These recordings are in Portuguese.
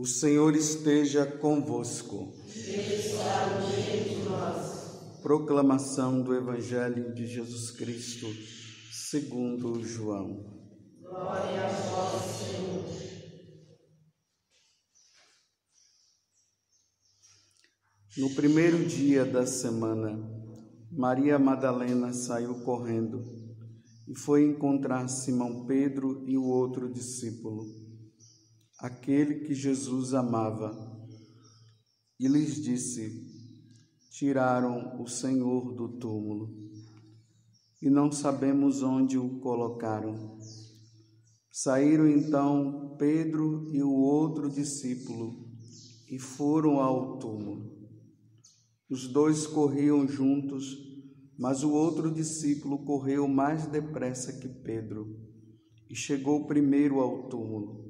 O Senhor esteja convosco. Proclamação do Evangelho de Jesus Cristo, segundo João. Glória a vós, Senhor. No primeiro dia da semana, Maria Madalena saiu correndo e foi encontrar Simão Pedro e o outro discípulo aquele que Jesus amava, e lhes disse: Tiraram o Senhor do túmulo e não sabemos onde o colocaram. Saíram então Pedro e o outro discípulo e foram ao túmulo. Os dois corriam juntos, mas o outro discípulo correu mais depressa que Pedro e chegou primeiro ao túmulo.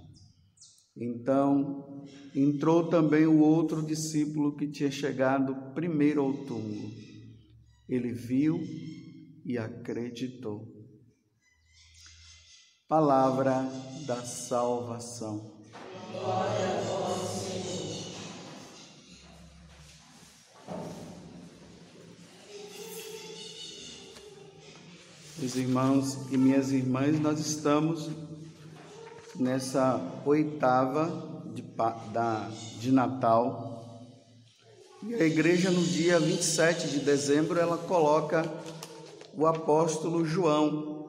Então entrou também o outro discípulo que tinha chegado primeiro ao túmulo. Ele viu e acreditou. Palavra da salvação. Glória a Senhor. Meus irmãos e minhas irmãs, nós estamos nessa oitava de, da, de Natal. E a igreja, no dia 27 de dezembro, ela coloca o apóstolo João,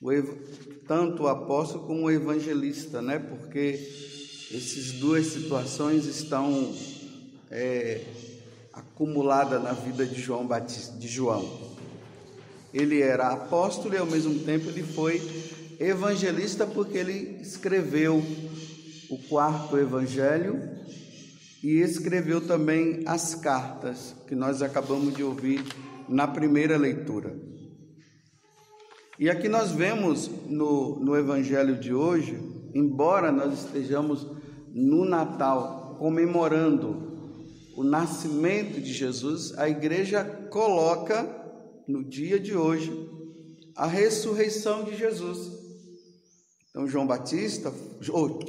o, tanto o apóstolo como o evangelista, né? Porque essas duas situações estão é, acumuladas na vida de João Batista, de João. Ele era apóstolo e ao mesmo tempo ele foi evangelista porque ele escreveu o quarto evangelho e escreveu também as cartas que nós acabamos de ouvir na primeira leitura. E aqui nós vemos no, no evangelho de hoje, embora nós estejamos no Natal comemorando o nascimento de Jesus, a igreja coloca no dia de hoje a ressurreição de Jesus. Então, João Batista, ou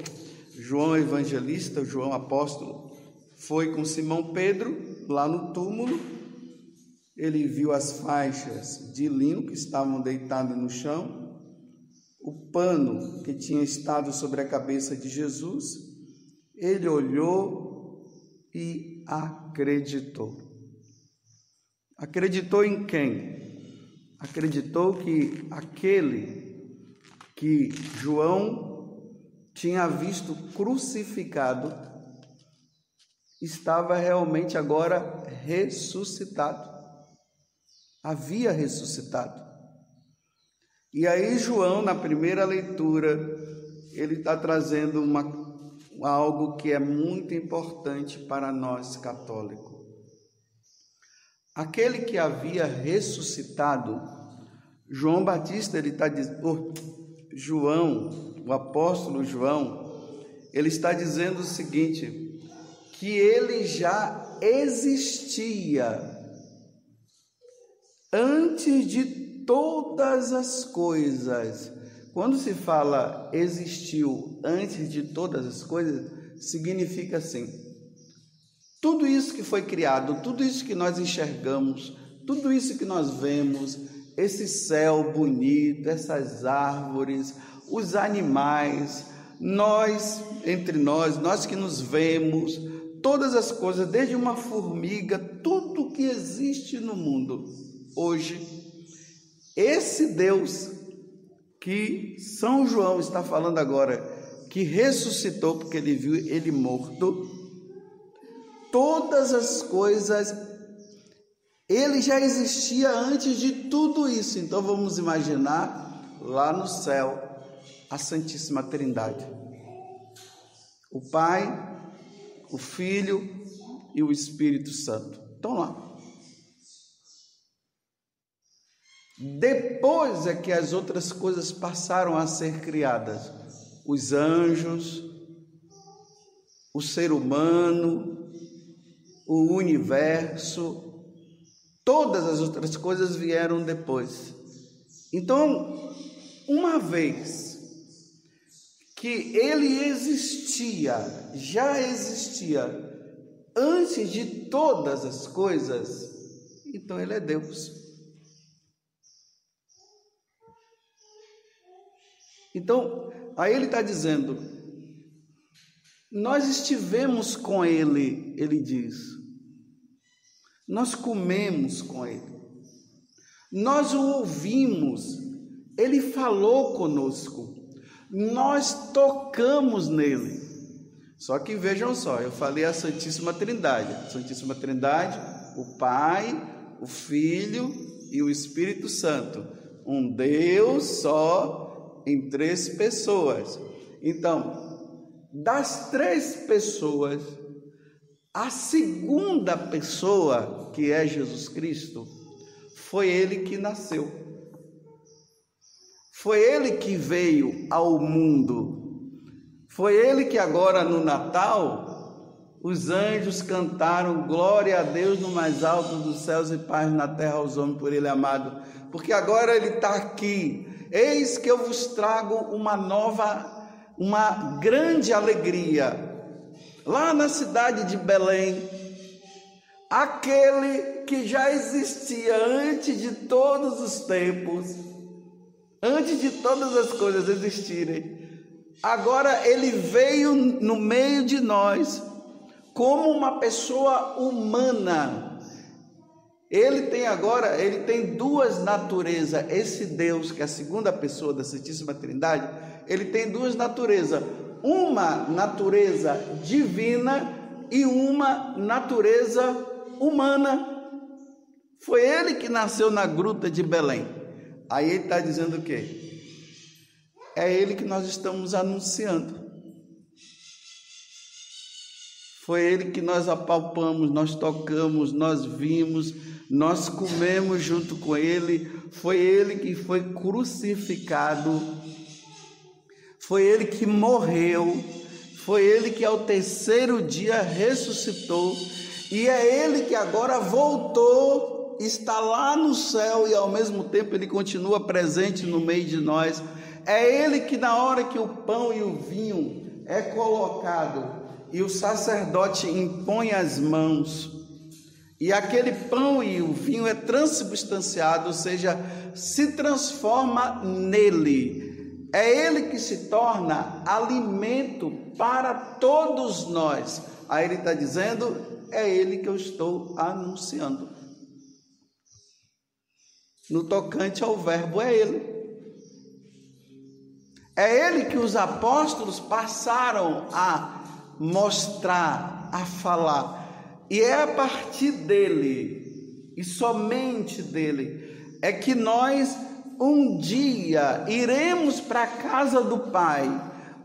João Evangelista, João Apóstolo, foi com Simão Pedro lá no túmulo. Ele viu as faixas de linho que estavam deitadas no chão, o pano que tinha estado sobre a cabeça de Jesus. Ele olhou e acreditou. Acreditou em quem? Acreditou que aquele que João tinha visto crucificado estava realmente agora ressuscitado. Havia ressuscitado. E aí, João, na primeira leitura, ele está trazendo uma, algo que é muito importante para nós católicos. Aquele que havia ressuscitado, João Batista, ele está dizendo, João, o apóstolo João, ele está dizendo o seguinte: que ele já existia antes de todas as coisas. Quando se fala existiu antes de todas as coisas, significa assim: tudo isso que foi criado, tudo isso que nós enxergamos, tudo isso que nós vemos, esse céu bonito, essas árvores, os animais, nós, entre nós, nós que nos vemos, todas as coisas, desde uma formiga, tudo que existe no mundo. Hoje, esse Deus que São João está falando agora, que ressuscitou porque ele viu ele morto, todas as coisas ele já existia antes de tudo isso. Então vamos imaginar lá no céu a Santíssima Trindade. O Pai, o Filho e o Espírito Santo. Estão lá. Depois é que as outras coisas passaram a ser criadas. Os anjos, o ser humano, o universo, todas as outras coisas vieram depois. Então, uma vez que ele existia, já existia antes de todas as coisas, então ele é Deus. Então, aí ele está dizendo: nós estivemos com ele, ele diz, nós comemos com ele, nós o ouvimos, ele falou conosco, nós tocamos nele. Só que vejam só, eu falei a Santíssima Trindade, Santíssima Trindade, o Pai, o Filho e o Espírito Santo, um Deus só em três pessoas. Então, das três pessoas, a segunda pessoa, que é Jesus Cristo, foi ele que nasceu. Foi ele que veio ao mundo. Foi ele que agora no Natal os anjos cantaram glória a Deus no mais alto dos céus e paz na terra aos homens por ele amado. Porque agora ele está aqui. Eis que eu vos trago uma nova uma grande alegria. Lá na cidade de Belém, aquele que já existia antes de todos os tempos, antes de todas as coisas existirem, agora ele veio no meio de nós como uma pessoa humana. Ele tem agora, ele tem duas naturezas. Esse Deus, que é a segunda pessoa da Santíssima Trindade, ele tem duas naturezas: uma natureza divina e uma natureza humana. Foi ele que nasceu na gruta de Belém. Aí ele está dizendo o quê? É ele que nós estamos anunciando. Foi ele que nós apalpamos, nós tocamos, nós vimos, nós comemos junto com ele. Foi ele que foi crucificado foi ele que morreu, foi ele que ao terceiro dia ressuscitou, e é ele que agora voltou, está lá no céu e ao mesmo tempo ele continua presente no meio de nós. É ele que na hora que o pão e o vinho é colocado e o sacerdote impõe as mãos, e aquele pão e o vinho é transubstanciado, ou seja, se transforma nele. É Ele que se torna alimento para todos nós. Aí ele está dizendo: é Ele que eu estou anunciando. No tocante ao Verbo, é Ele. É Ele que os apóstolos passaram a mostrar, a falar. E é a partir dele, e somente dele, é que nós um dia iremos para a casa do Pai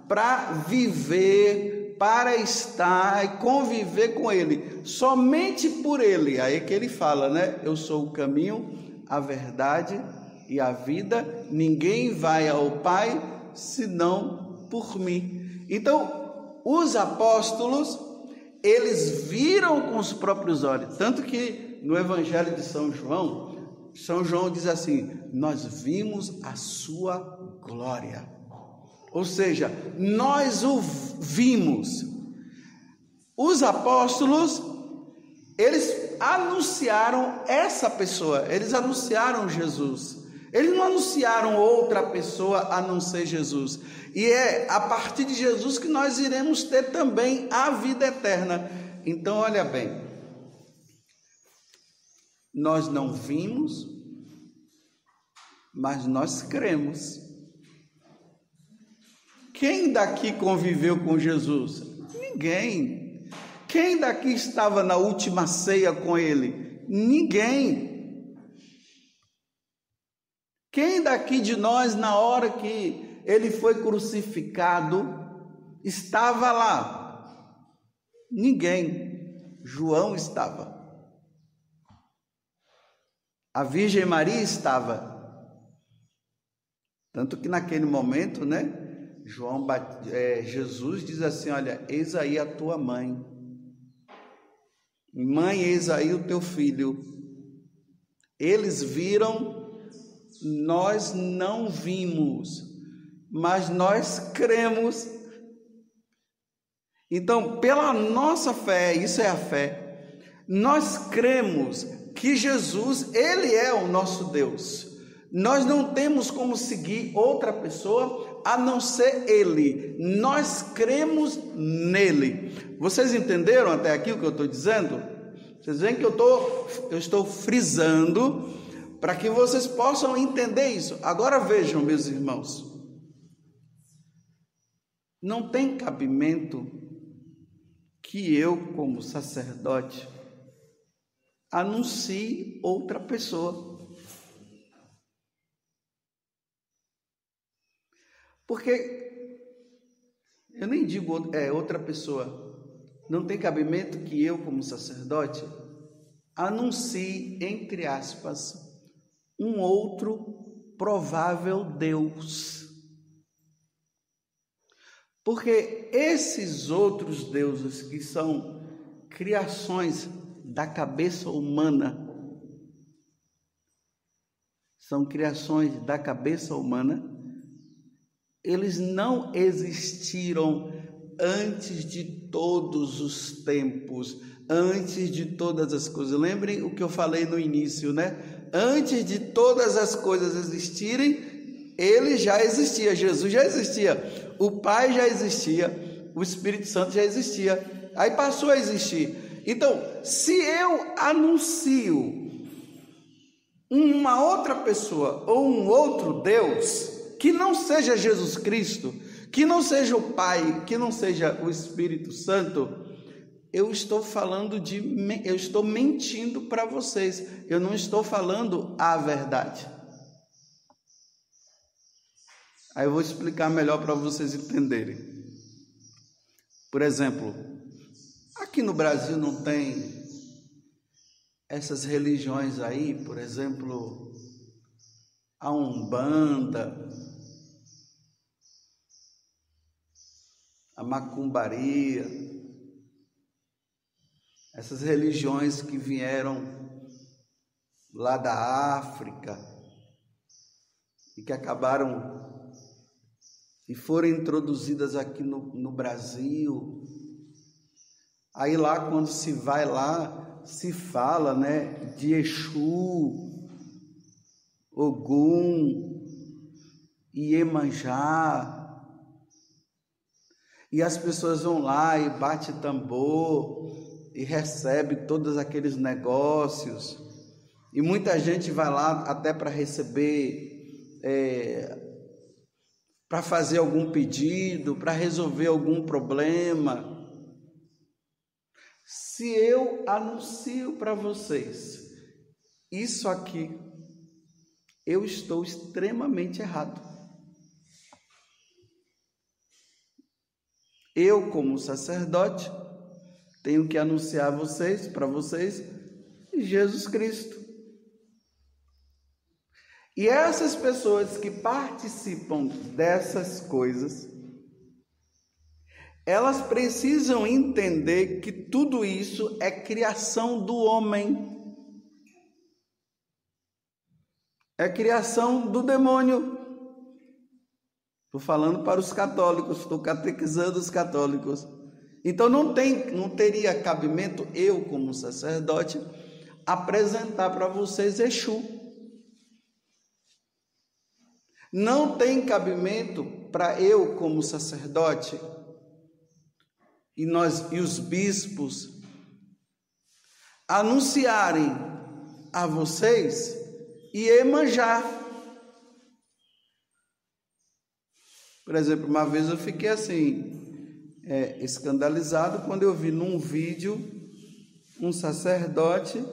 para viver, para estar e conviver com Ele, somente por Ele. Aí é que ele fala, né? Eu sou o caminho, a verdade e a vida, ninguém vai ao Pai senão por mim. Então, os apóstolos, eles viram com os próprios olhos, tanto que no Evangelho de São João, são João diz assim: Nós vimos a sua glória. Ou seja, nós o vimos. Os apóstolos, eles anunciaram essa pessoa, eles anunciaram Jesus. Eles não anunciaram outra pessoa a não ser Jesus. E é a partir de Jesus que nós iremos ter também a vida eterna. Então, olha bem, nós não vimos, mas nós cremos. Quem daqui conviveu com Jesus? Ninguém. Quem daqui estava na última ceia com ele? Ninguém. Quem daqui de nós, na hora que ele foi crucificado, estava lá? Ninguém. João estava. A Virgem Maria estava. Tanto que naquele momento, né? João, é, Jesus diz assim: Olha, eis aí a tua mãe. Mãe, eis aí o teu filho. Eles viram, nós não vimos, mas nós cremos. Então, pela nossa fé, isso é a fé, nós cremos que Jesus, Ele é o nosso Deus. Nós não temos como seguir outra pessoa a não ser Ele. Nós cremos nele. Vocês entenderam até aqui o que eu estou dizendo? Vocês veem que eu, tô, eu estou frisando para que vocês possam entender isso. Agora vejam, meus irmãos. Não tem cabimento que eu, como sacerdote, anuncie outra pessoa. Porque eu nem digo é outra pessoa. Não tem cabimento que eu, como sacerdote, anuncie, entre aspas, um outro provável Deus. Porque esses outros deuses que são criações da cabeça humana. São criações da cabeça humana. Eles não existiram antes de todos os tempos, antes de todas as coisas. Lembrem o que eu falei no início, né? Antes de todas as coisas existirem, ele já existia, Jesus já existia, o Pai já existia, o Espírito Santo já existia. Aí passou a existir. Então, se eu anuncio uma outra pessoa ou um outro Deus que não seja Jesus Cristo, que não seja o Pai, que não seja o Espírito Santo, eu estou falando de eu estou mentindo para vocês. Eu não estou falando a verdade. Aí eu vou explicar melhor para vocês entenderem. Por exemplo, Aqui no Brasil não tem essas religiões aí, por exemplo, a Umbanda, a Macumbaria, essas religiões que vieram lá da África e que acabaram e foram introduzidas aqui no, no Brasil Aí lá quando se vai lá, se fala, né, de Exu, Ogum, Iemanjá. E as pessoas vão lá e bate tambor e recebe todos aqueles negócios. E muita gente vai lá até para receber, é, para fazer algum pedido, para resolver algum problema. Se eu anuncio para vocês isso aqui, eu estou extremamente errado. Eu, como sacerdote, tenho que anunciar vocês, para vocês, Jesus Cristo. E essas pessoas que participam dessas coisas, elas precisam entender que tudo isso é criação do homem. É criação do demônio. Estou falando para os católicos, estou catequizando os católicos. Então não tem, não teria cabimento eu como sacerdote apresentar para vocês Exu. Não tem cabimento para eu como sacerdote e nós e os bispos anunciarem a vocês e emanjar. Por exemplo, uma vez eu fiquei assim, é, escandalizado quando eu vi num vídeo um sacerdote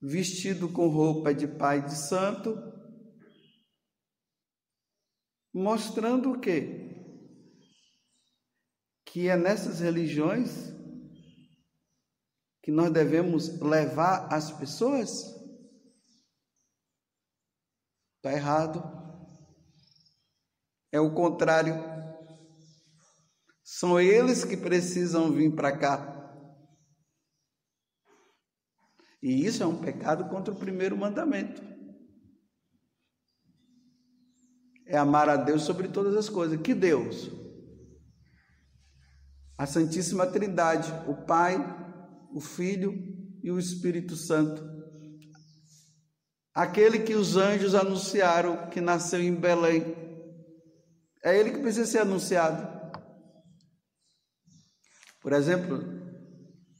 vestido com roupa de pai de santo, mostrando o quê? Que é nessas religiões que nós devemos levar as pessoas? Está errado. É o contrário. São eles que precisam vir para cá. E isso é um pecado contra o primeiro mandamento. É amar a Deus sobre todas as coisas. Que Deus? A Santíssima Trindade, o Pai, o Filho e o Espírito Santo. Aquele que os anjos anunciaram que nasceu em Belém. É ele que precisa ser anunciado. Por exemplo,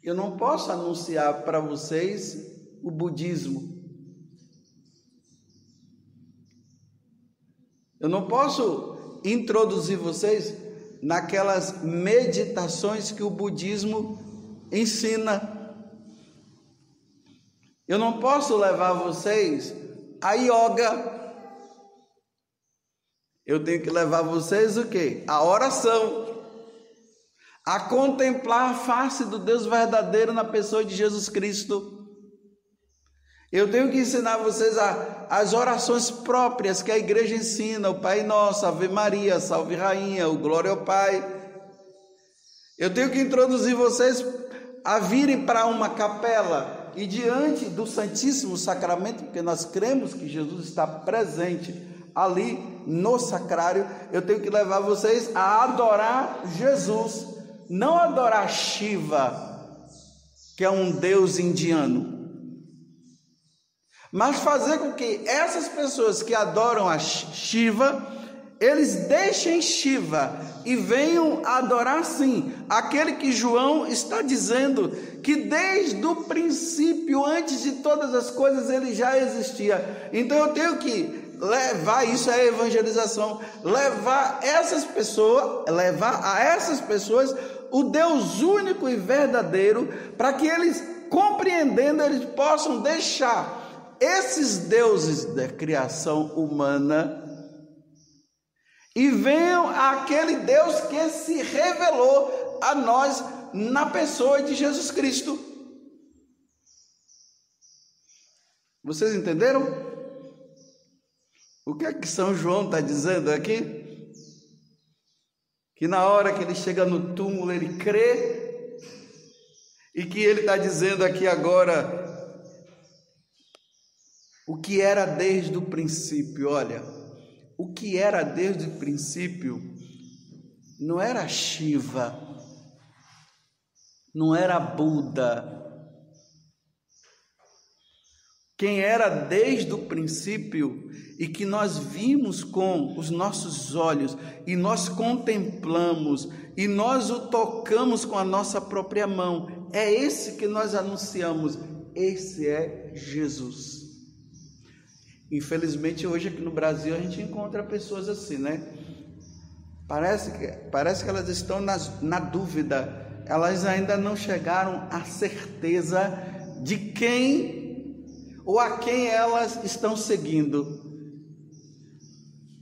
eu não posso anunciar para vocês o budismo. Eu não posso introduzir vocês naquelas meditações que o budismo ensina. Eu não posso levar vocês a yoga. Eu tenho que levar vocês o quê? A oração. A contemplar a face do Deus verdadeiro na pessoa de Jesus Cristo. Eu tenho que ensinar vocês a, as orações próprias que a igreja ensina, o Pai Nosso, Ave Maria, Salve Rainha, o Glória ao Pai. Eu tenho que introduzir vocês a virem para uma capela e diante do Santíssimo Sacramento, porque nós cremos que Jesus está presente ali no sacrário, eu tenho que levar vocês a adorar Jesus, não adorar Shiva, que é um deus indiano mas fazer com que essas pessoas que adoram a Shiva, eles deixem Shiva e venham adorar sim aquele que João está dizendo que desde o princípio, antes de todas as coisas, ele já existia. Então eu tenho que levar isso é evangelização, levar essas pessoas, levar a essas pessoas o Deus único e verdadeiro, para que eles compreendendo eles possam deixar esses deuses da criação humana e venham aquele Deus que se revelou a nós na pessoa de Jesus Cristo. Vocês entenderam? O que é que São João está dizendo aqui? Que na hora que ele chega no túmulo ele crê, e que ele está dizendo aqui agora o que era desde o princípio, olha, o que era desde o princípio não era Shiva, não era Buda. Quem era desde o princípio e que nós vimos com os nossos olhos e nós contemplamos e nós o tocamos com a nossa própria mão, é esse que nós anunciamos, esse é Jesus. Infelizmente, hoje aqui no Brasil a gente encontra pessoas assim, né? Parece que, parece que elas estão nas, na dúvida, elas ainda não chegaram à certeza de quem ou a quem elas estão seguindo.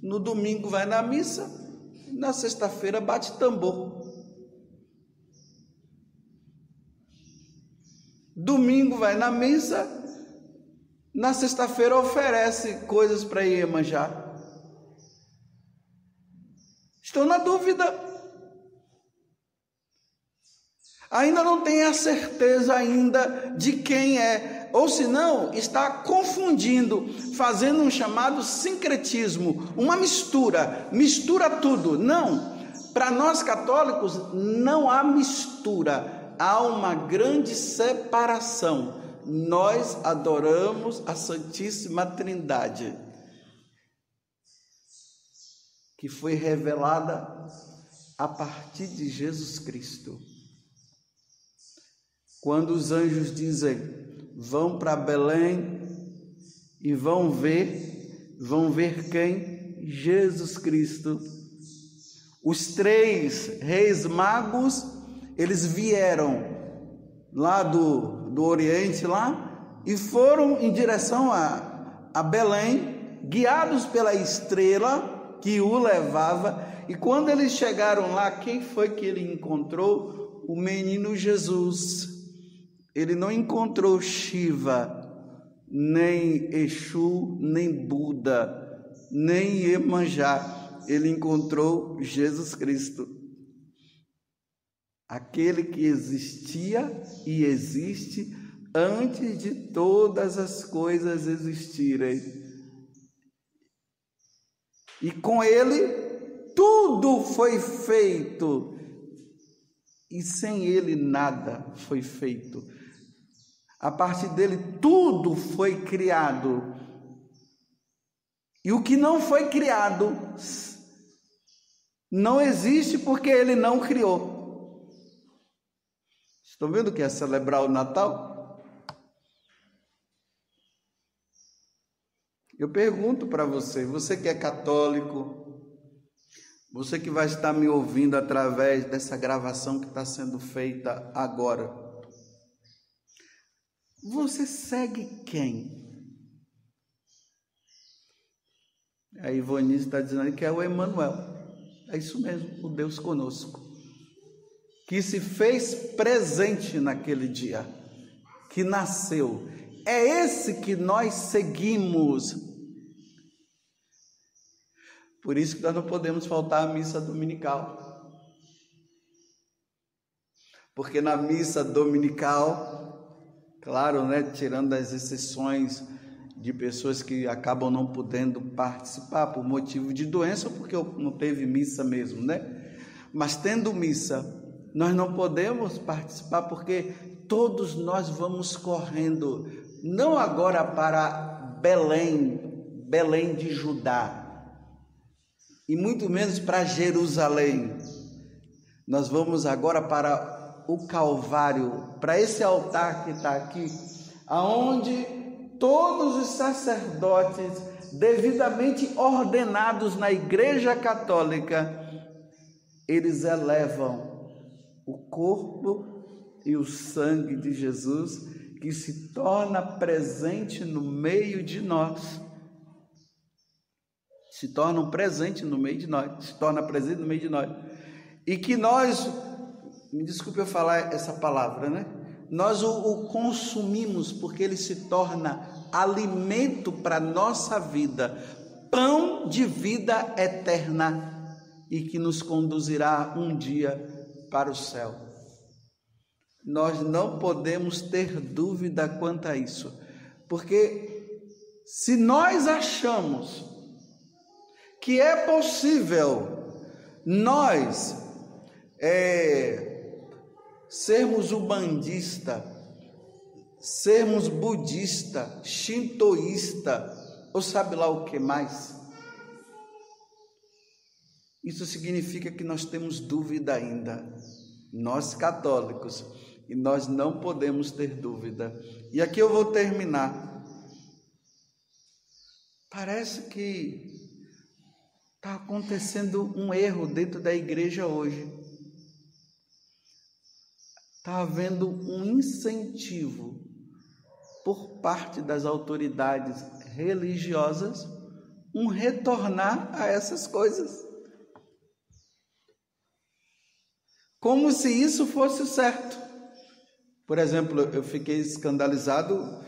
No domingo vai na missa, na sexta-feira bate tambor. Domingo vai na missa, na sexta-feira oferece coisas para Iemanjá. Estou na dúvida. Ainda não tem a certeza ainda de quem é, ou se não, está confundindo, fazendo um chamado sincretismo, uma mistura, mistura tudo. Não, para nós católicos não há mistura, há uma grande separação nós adoramos a Santíssima Trindade, que foi revelada a partir de Jesus Cristo. Quando os anjos dizem: vão para Belém e vão ver, vão ver quem? Jesus Cristo. Os três reis magos, eles vieram lá do do Oriente lá e foram em direção a, a Belém, guiados pela estrela, que o levava. E quando eles chegaram lá, quem foi que ele encontrou? O menino Jesus. Ele não encontrou Shiva, nem Exu, nem Buda, nem Iemanjá. Ele encontrou Jesus Cristo. Aquele que existia e existe antes de todas as coisas existirem. E com ele tudo foi feito, e sem ele nada foi feito. A partir dele tudo foi criado. E o que não foi criado não existe porque ele não criou. Estão vendo que é celebrar o Natal? Eu pergunto para você, você que é católico, você que vai estar me ouvindo através dessa gravação que está sendo feita agora, você segue quem? A Ivonice está dizendo que é o Emmanuel. É isso mesmo, o Deus conosco. Que se fez presente naquele dia, que nasceu. É esse que nós seguimos por isso que nós não podemos faltar à missa dominical. Porque na missa dominical, claro, né, tirando as exceções de pessoas que acabam não podendo participar por motivo de doença, porque não teve missa mesmo, né? Mas tendo missa, nós não podemos participar porque todos nós vamos correndo, não agora para Belém, Belém de Judá, e muito menos para Jerusalém. Nós vamos agora para o Calvário, para esse altar que está aqui, aonde todos os sacerdotes devidamente ordenados na Igreja Católica, eles elevam o corpo e o sangue de Jesus que se torna presente no meio de nós se torna um presente no meio de nós, se torna presente no meio de nós. E que nós, me desculpe eu falar essa palavra, né? Nós o, o consumimos porque ele se torna alimento para nossa vida, pão de vida eterna e que nos conduzirá um dia para o céu. Nós não podemos ter dúvida quanto a isso, porque se nós achamos que é possível nós é, sermos ubandista, sermos budista, shintoísta, ou sabe lá o que mais. Isso significa que nós temos dúvida ainda, nós católicos, e nós não podemos ter dúvida. E aqui eu vou terminar. Parece que Está acontecendo um erro dentro da igreja hoje. Está havendo um incentivo por parte das autoridades religiosas um retornar a essas coisas. Como se isso fosse certo. Por exemplo, eu fiquei escandalizado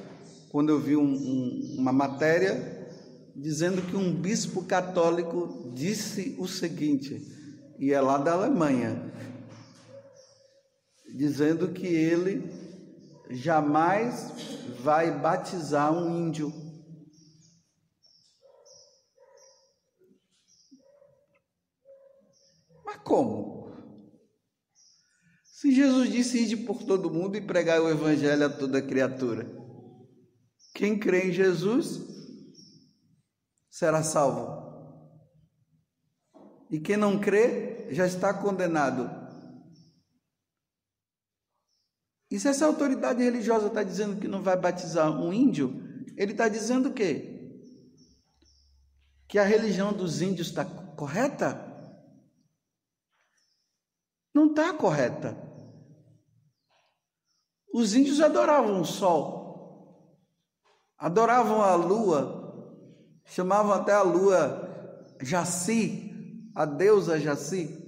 quando eu vi um, um, uma matéria dizendo que um bispo católico disse o seguinte, e é lá da Alemanha, dizendo que ele jamais vai batizar um índio. Mas como? Se Jesus disse ir por todo mundo e pregar o evangelho a toda criatura. Quem crê em Jesus será salvo. E quem não crê já está condenado. E se essa autoridade religiosa está dizendo que não vai batizar um índio, ele está dizendo o quê? Que a religião dos índios está correta? Não está correta. Os índios adoravam o sol, adoravam a lua, chamavam até a lua Jaci, a deusa Jaci.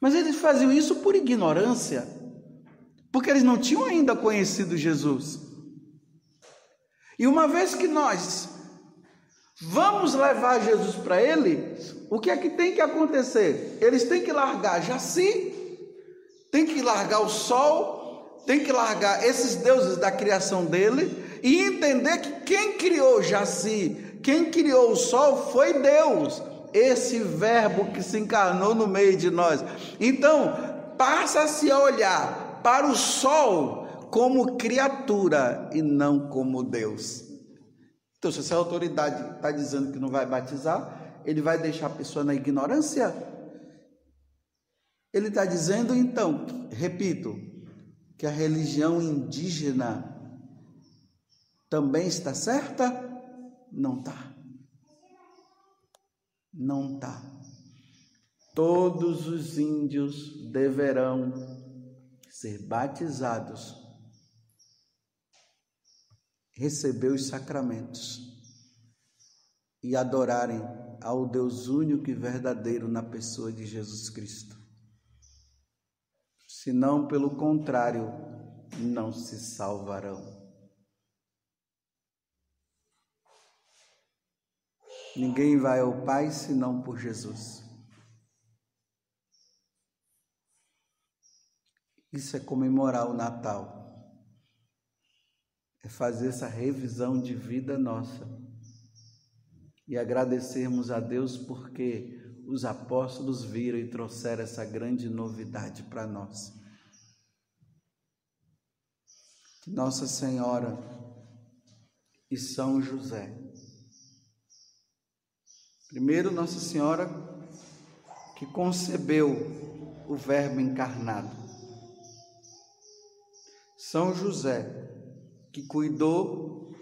Mas eles faziam isso por ignorância, porque eles não tinham ainda conhecido Jesus. E uma vez que nós vamos levar Jesus para eles, o que é que tem que acontecer? Eles têm que largar Jaci, que largar o sol, tem que largar esses deuses da criação dele e entender que quem criou Jaci, quem criou o sol foi Deus, esse verbo que se encarnou no meio de nós. Então, passa-se a olhar para o sol como criatura e não como Deus. Então, se essa autoridade está dizendo que não vai batizar, ele vai deixar a pessoa na ignorância? Ele está dizendo, então, repito, que a religião indígena também está certa? Não está. Não está. Todos os índios deverão ser batizados, receber os sacramentos e adorarem ao Deus único e verdadeiro na pessoa de Jesus Cristo. Senão, pelo contrário, não se salvarão. Ninguém vai ao Pai senão por Jesus. Isso é comemorar o Natal. É fazer essa revisão de vida nossa. E agradecermos a Deus porque os apóstolos viram e trouxeram essa grande novidade para nós. Nossa Senhora e São José Primeiro, Nossa Senhora que concebeu o Verbo encarnado. São José que cuidou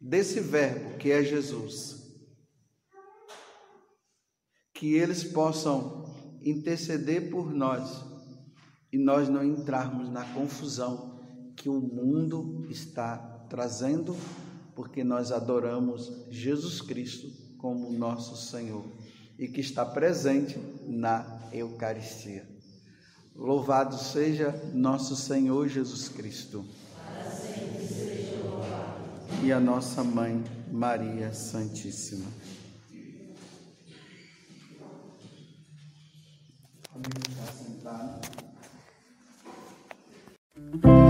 desse Verbo que é Jesus. Que eles possam interceder por nós e nós não entrarmos na confusão que o mundo está trazendo, porque nós adoramos Jesus Cristo como nosso Senhor e que está presente na Eucaristia. Louvado seja nosso Senhor Jesus Cristo. E a nossa mãe Maria Santíssima. Amen. Thank you.